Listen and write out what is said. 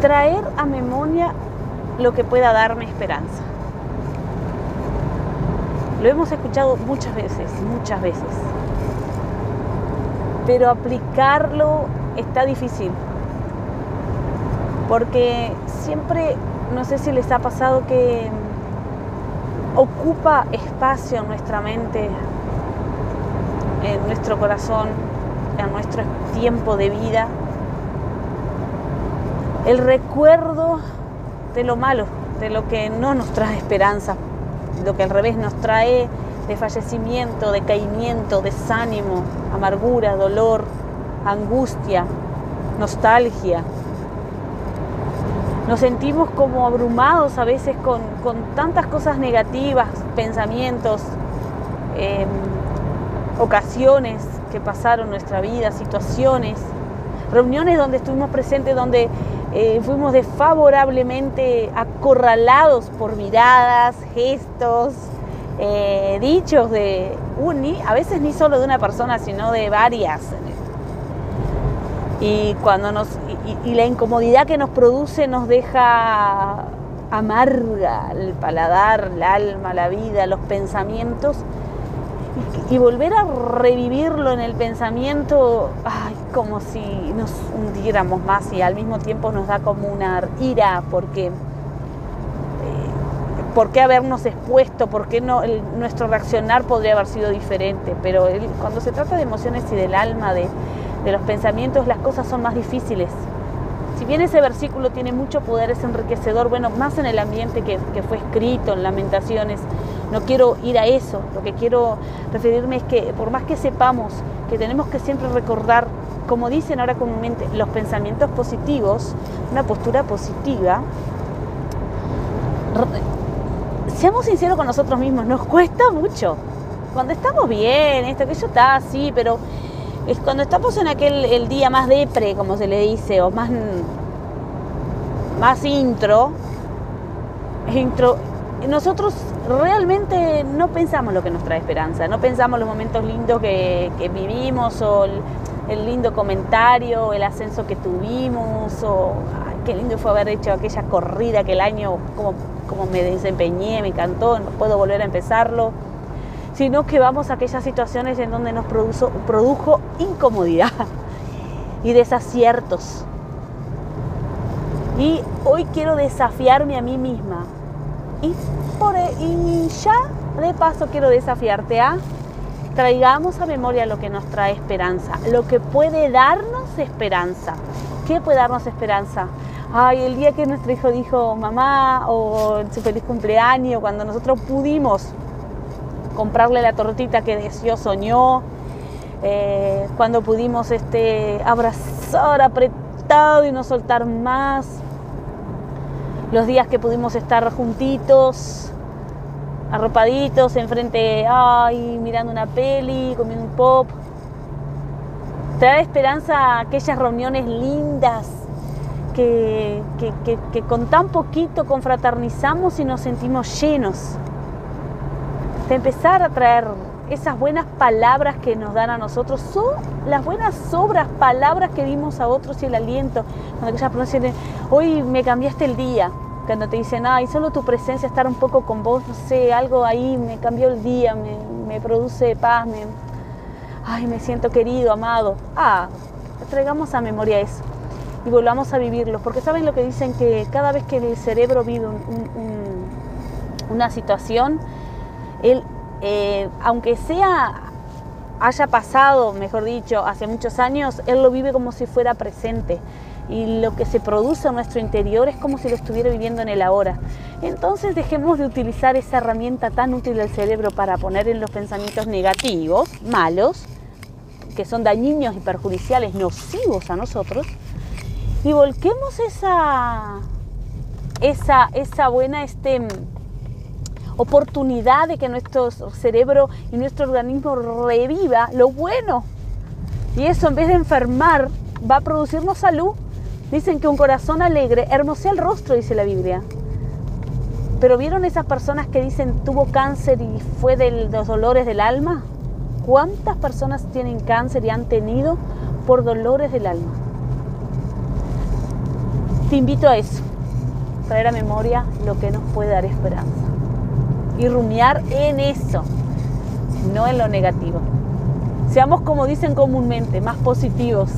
traer a memoria lo que pueda darme esperanza. Lo hemos escuchado muchas veces, muchas veces. Pero aplicarlo está difícil. Porque siempre, no sé si les ha pasado que ocupa espacio en nuestra mente, en nuestro corazón, en nuestro tiempo de vida, el recuerdo de lo malo, de lo que no nos trae esperanza, lo que al revés nos trae de fallecimiento, decaimiento, desánimo, amargura, dolor, angustia, nostalgia. Nos sentimos como abrumados a veces con, tantas cosas negativas, pensamientos, em, ocasiones que pasaron en nuestra vida, situaciones, reuniones donde estuvimos presentes, donde eh, fuimos desfavorablemente acorralados por miradas, gestos, eh, dichos de uni, a veces ni solo de una persona, sino de varias. Y cuando nos y, la incomodidad que nos produce nos deja amarga el paladar, el alma, la vida, los pensamientos y volver a revivirlo en el pensamiento, ay, como si nos hundiéramos más y al mismo tiempo nos da como una ira porque eh, ¿por qué habernos expuesto? ¿Por qué no, nuestro reaccionar podría haber sido diferente? Pero cuando se trata de emociones y del alma, de, los pensamientos, las cosas son más difíciles. Si bien ese versículo tiene mucho poder, es enriquecedor, bueno, más en el ambiente que, que fue escrito en Lamentaciones, no quiero ir a eso, lo que quiero referirme es que por más que sepamos que tenemos que siempre recordar, como dicen ahora comúnmente, los pensamientos positivos, una postura positiva, seamos sinceros con nosotros mismos, nos cuesta mucho. Cuando estamos bien, esto que yo está así, pero es cuando estamos en aquel el día más depre, como se le dice, o más, más intro, intro nosotros realmente no pensamos lo que nos trae esperanza, no pensamos los momentos lindos que, vivimos o el, lindo comentario, el ascenso que tuvimos o qué lindo fue haber hecho aquella corrida aquel año, como, me desempeñé, me encantó, no puedo volver a empezarlo, sino que vamos a aquellas situaciones en donde nos produjo incomodidad y desaciertos. Y hoy quiero desafiarme a mí misma y, por, e, ya de paso quiero desafiarte a traigamos a memoria lo que nos trae esperanza, lo que puede darnos esperanza. ¿Qué puede darnos esperanza? Ay, el día que nuestro hijo dijo mamá o su feliz cumpleaños, cuando nosotros pudimos comprarle la tortita que deseó, soñó, eh, cuando pudimos este, abrazar apretado y no soltar más, los días que pudimos estar juntitos, arropaditos, enfrente, ay, mirando una peli, comiendo un pop. Trae esperanza a aquellas reuniones lindas que, que, con tan poquito confraternizamos y nos sentimos llenos. De empezar a traer esas buenas palabras que nos dan a nosotros son las buenas obras, palabras que dimos a otros y el aliento. Cuando aquellas personas dicen, hoy me cambiaste el día. Cuando te dicen, ay, solo tu presencia, estar un poco con vos, no sé, algo ahí me cambió el día, me, produce paz, me, ay, me siento querido, amado. Ah, traigamos a memoria eso y volvamos a vivirlo. Porque saben lo que dicen que cada vez que el cerebro vive una situación, él eh, aunque sea haya pasado, mejor dicho, hace muchos años, él lo vive como si fuera presente. Y lo que se produce en nuestro interior es como si lo estuviera viviendo en el ahora. Entonces dejemos de utilizar esa herramienta tan útil del cerebro para poner en los pensamientos negativos, malos, que son dañinos y perjudiciales, nocivos a nosotros, y volquemos esa, esa, esa buena este, oportunidad de que nuestro cerebro y nuestro organismo reviva lo bueno. Y eso en vez de enfermar va a producirnos salud. Dicen que un corazón alegre hermosea el rostro, dice la Biblia. Pero ¿vieron esas personas que dicen tuvo cáncer y fue de los dolores del alma? ¿Cuántas personas tienen cáncer y han tenido por dolores del alma? te invito a eso, traer a memoria lo que nos puede dar esperanza y rumiar en eso, no en lo negativo. Seamos como dicen comúnmente, más positivos,